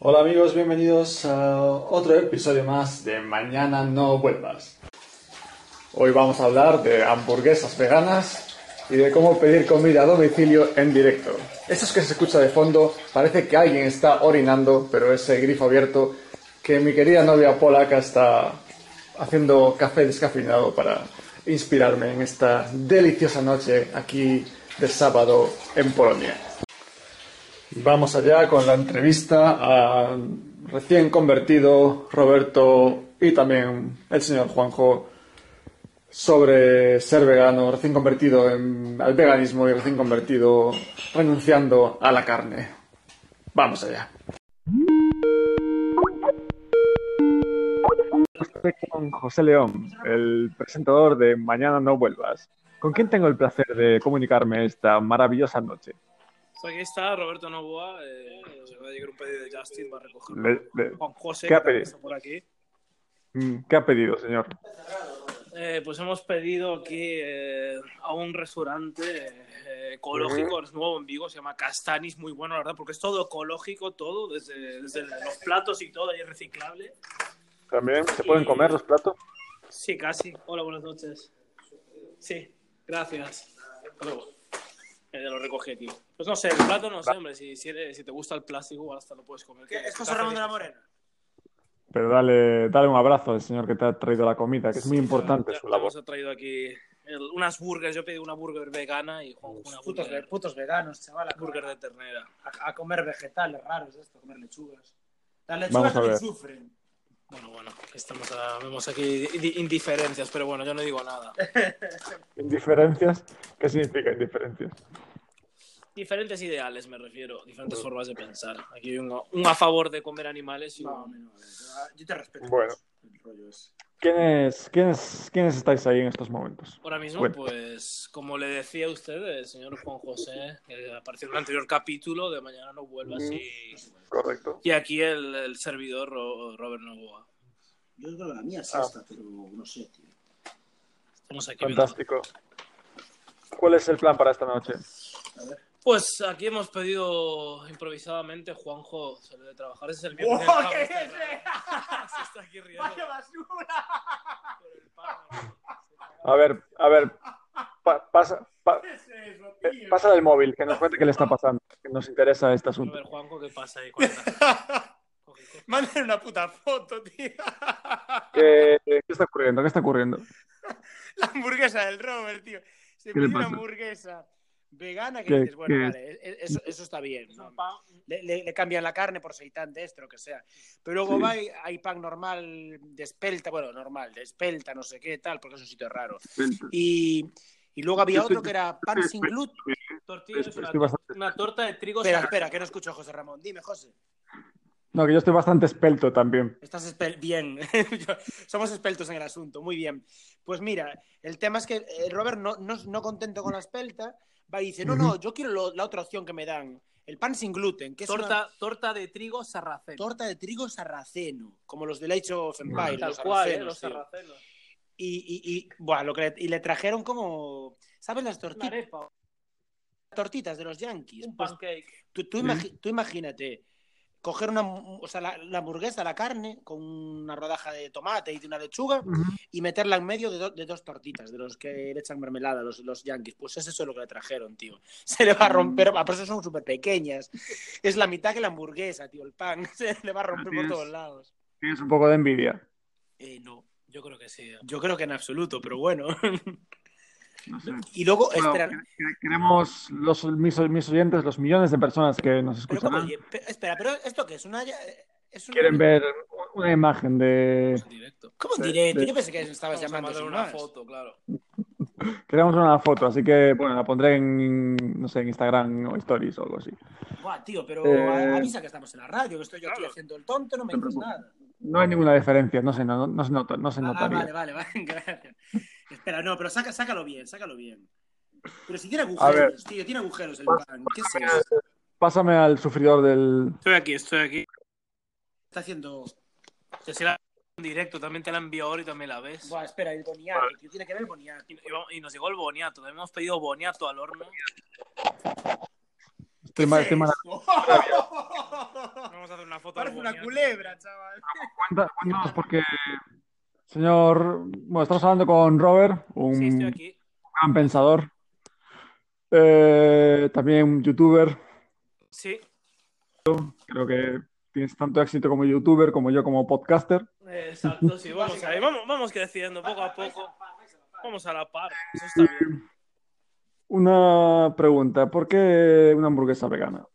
Hola amigos, bienvenidos a otro episodio más de Mañana no vuelvas. Hoy vamos a hablar de hamburguesas veganas y de cómo pedir comida a domicilio en directo. Esto es que se escucha de fondo, parece que alguien está orinando, pero ese grifo abierto que mi querida novia polaca está haciendo café descafeinado para inspirarme en esta deliciosa noche aquí de sábado en Polonia. Vamos allá con la entrevista a recién convertido Roberto y también el señor Juanjo sobre ser vegano, recién convertido en- al veganismo y recién convertido renunciando a la carne. Vamos allá. Estoy con José León, el presentador de Mañana no vuelvas. ¿Con quién tengo el placer de comunicarme esta maravillosa noche? Aquí está Roberto Novoa, eh, se va a llegar un pedido de Justin, va a recoger Le- le- Juan José, ¿Qué ha pedido? está por aquí. Mm, ¿Qué ha pedido, señor? Eh, pues hemos pedido aquí eh, a un restaurante eh, ecológico, es nuevo en Vigo, se llama Castanis, muy bueno, la verdad, porque es todo ecológico, todo, desde, desde los platos y todo, y es reciclable. ¿También se pueden comer los platos? Sí, casi. Hola, buenas noches. Sí, gracias. Hasta luego. Eh, lo recogí aquí. Pues no sé, el plato no sé, hombre, si, si, eres- si te gusta el plástico, igual hasta lo puedes comer. que- ¿Es José Ramón de la. Morena? Pero dale, dale un abrazo al señor que te ha traído la comida, que es muy importante Ya- su labor. hemos traído aquí el- unas burgers. Yo pedí una burger vegana y Juanjo una Putos, burger, ve- putos veganos, chaval. Burger de ternera. a- a comer vegetales raros, esto, a comer lechugas. Las lechugas ver. sufren. Bueno, bueno, estamos vemos aquí di- indiferencias, pero bueno, yo no digo nada. ¿Indiferencias? ¿Qué significa indiferencias? Diferentes ideales, me refiero, diferentes formas de pensar. Aquí hay un, un a favor de comer animales y No, un- no, no, yo te respeto. Bueno. El rollo es. ¿Quiénes, quiénes, ¿Quiénes estáis ahí en estos momentos? Ahora mismo, Bueno. pues, como le decía a usted, el señor Juan José, que apareció en un anterior capítulo de Mañana no vuelvas, y, Correcto. y aquí el, el servidor Ro- Robert Novoa. Yo creo que la mía es Ah. esta, pero no sé, tío. Estamos aquí viendo. Fantástico. ¿Cuál es el plan para esta noche? Pues aquí hemos pedido improvisadamente, Juanjo sale de trabajar, ese es el. ¡Oh, porque el qué es! Se está aquí riendo ¡Vaya basura! A ver, a ver, pa- pasa, pa- ¿Qué es eso, eh, tío? pasa el móvil, que nos cuente qué le está pasando, que nos interesa este A asunto. ver, Juanjo, ¿qué pasa ahí? Manden una puta foto, tío. ¿Qué, qué está ocurriendo? ¿Qué está ocurriendo? La hamburguesa del Robert, tío. Se ¿Qué le pidió una pasa? hamburguesa vegana que ¿Qué- dices, bueno, qué vale, e- e- eso, eso está bien. ¿no? Le, le- le cambian la carne por seitán de esto, lo que sea. Pero luego Sí. va y hay pan normal de espelta, bueno, normal, de espelta, no sé qué, tal, porque es un sitio raro. Y, y luego había otro que era pan sin gluten. Tortilla es Estoy una, bastante- una torta de trigo. Espera, espera, que no escucho a José Ramón. Dime, José. No, que yo estoy bastante espelto también. Estás espel- bien. Somos espeltos en el asunto, muy bien. Pues mira, el tema es que eh, Robert, no, no, no contento con la espelta, va y dice, no, no, yo quiero lo- la otra opción que me dan, el pan sin gluten, que es una Torta, torta de trigo sarraceno. torta de trigo sarraceno, como los de Age of Empires, Tal los cual, ¿eh? sarracenos, los tío. sarracenos. Y, y, y, buah, lo que le, y le trajeron como, ¿sabes las tortitas, tortitas de los Yankees? un Pues pancake. tú, tú, imagi- tú imagínate coger una, o sea, la, la hamburguesa, la carne, con una rodaja de tomate y de una lechuga y meterla en medio de, do- de dos tortitas, de los que le echan mermelada los, los yankees. Pues es eso lo que le trajeron, tío. Se le va a romper, ah, por eso son súper pequeñas. Es la mitad que la hamburguesa, tío, el pan. Se le va a romper por todos lados. Tienes un poco de envidia. Eh, no, Yo creo que sí. yo creo que en absoluto, pero bueno. No sé. y luego, Bueno, queremos los, mis, mis oyentes, los millones de personas que nos escuchan, Pe- espera, pero ¿esto qué es? ¿Una, es una- quieren ver una imagen de... En directo. ¿Cómo de- directo? de- Yo pensé que estabas a llamando una foto, claro. Queremos una foto, así que, bueno, la pondré en, no sé, en Instagram o Stories o algo así. Buah, tío, pero Eh, avisa que estamos en la radio, que estoy yo aquí claro. haciendo el tonto, no me dices nada. No hay ninguna diferencia, no se, no, no se nota, no se Ah, notaría. vale, vale, vale, gracias. Espera, no, pero saca, sácalo bien, sácalo bien. Pero si tiene agujeros, tío, tiene agujeros el pan. ¿Qué es eso? Pásame al sufridor del... Estoy aquí, estoy aquí. Está haciendo. Te si la en directo, también te la envío ahora y también la ves. Buah, espera, el boniato, tío, tiene que ver el boniato. Y, nos llegó el boniato. También hemos pedido boniato al horno. Estoy mal, estoy mal. Vamos a hacer una foto Parece una culebra, chaval. Cuéntanos porque, señor, bueno, estamos hablando con Robert, un Sí, estoy aquí. gran pensador, eh, también un youtuber. Sí, Creo que tienes tanto éxito como youtuber como yo como podcaster. eh, exacto, sí, vamos ahí, vamos, vamos creciendo poco a poco. Vamos a la par, eso está bien. Una pregunta, ¿por qué una hamburguesa vegana?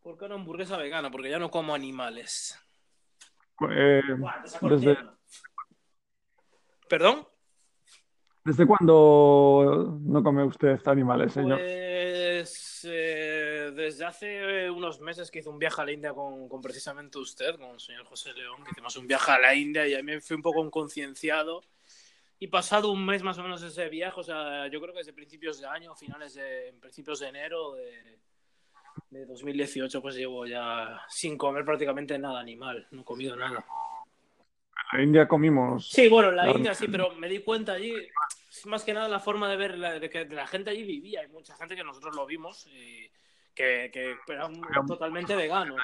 ¿Por qué una hamburguesa vegana? Porque ya no como animales. Eh, desde, ¿Perdón? ¿desde cuándo no come usted animales, señor? Pues eh, desde hace unos meses que hice un viaje a la India con, con precisamente usted, con el señor José León, que hicimos un viaje a la India y a mí fui un poco concienciado. Y pasado un mes más o menos ese viaje, o sea, yo creo que desde principios de año, finales de principios de enero de, de 2018, pues llevo ya sin comer prácticamente nada animal, no he comido nada. En la India comimos. Sí, bueno, en la. India sí, pero me di cuenta allí, más que nada la forma de ver la, de que la gente allí vivía. Hay mucha gente que nosotros lo vimos y que, que eran totalmente veganos.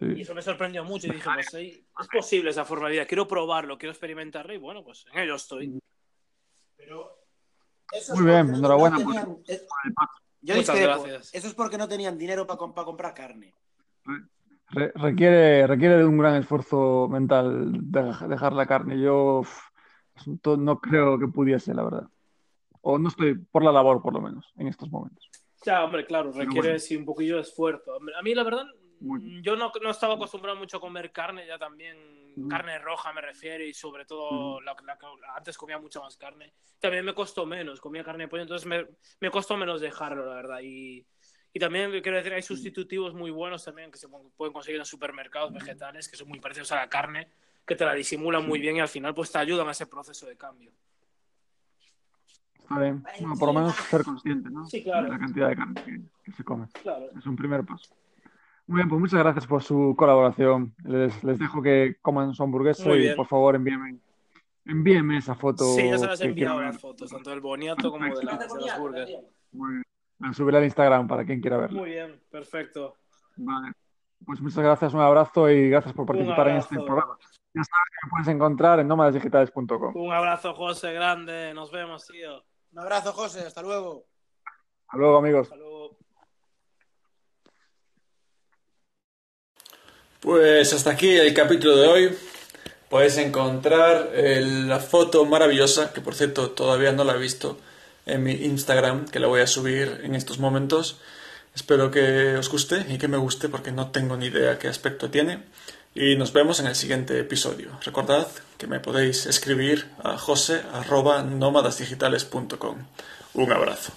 Y eso me sorprendió mucho y dije, pues sí, es posible esa forma de vida, quiero probarlo, quiero experimentarlo y bueno, pues en ello estoy. Pero eso Muy bien, enhorabuena no tenían- eh, Yo Muchas gracias. Eso es porque no tenían dinero para comprar carne. Re- requiere, requiere de un gran esfuerzo mental de- dejar la carne. Yo no creo que pudiese, la verdad. O no estoy por la labor, por lo menos, en estos momentos. Ya, hombre, claro, requiere bueno. sí un poquillo de esfuerzo. A mí, la verdad, bien. yo no, no estaba acostumbrado mucho a comer carne, ya también Mm. carne roja me refiero, y sobre todo la, la que antes comía mucha más carne. También me costó menos, comía carne de pollo, entonces me, me costó menos dejarlo, la verdad. Y, y también quiero decir, hay sustitutivos muy buenos también que se pueden conseguir en supermercados vegetales, que son muy parecidos a la carne, que te la disimulan muy bien y al final pues te ayudan a ese proceso de cambio. Está bien. Bueno, por lo menos ser consciente, ¿no? Sí, claro. De la cantidad de carne que, que se come. Claro. Es un primer paso. Muy bien, pues muchas gracias por su colaboración. Les, les dejo que coman su hamburguesa y por favor envíenme, envíenme esa foto. Sí, ya se las he enviado las fotos, tanto del boniato como de, la, de las burgers. Muy bien. La subiré al Instagram para quien quiera verla. Muy bien, perfecto. Vale. Pues muchas gracias, un abrazo y gracias por participar en este programa. Ya sabes que me puedes encontrar en nómadasdigitales.com. Un abrazo, José, grande. Nos vemos, tío. Un abrazo, José. Hasta luego. Hasta luego, amigos. Hasta luego. Pues hasta aquí el capítulo de hoy. Podéis encontrar eh, la foto maravillosa, que por cierto todavía no la he visto, en mi Instagram, que la voy a subir en estos momentos. Espero que os guste y que me guste porque no tengo ni idea qué aspecto tiene. Y nos vemos en el siguiente episodio. Recordad que me podéis escribir a jose.nómadasdigitales.com. Un abrazo.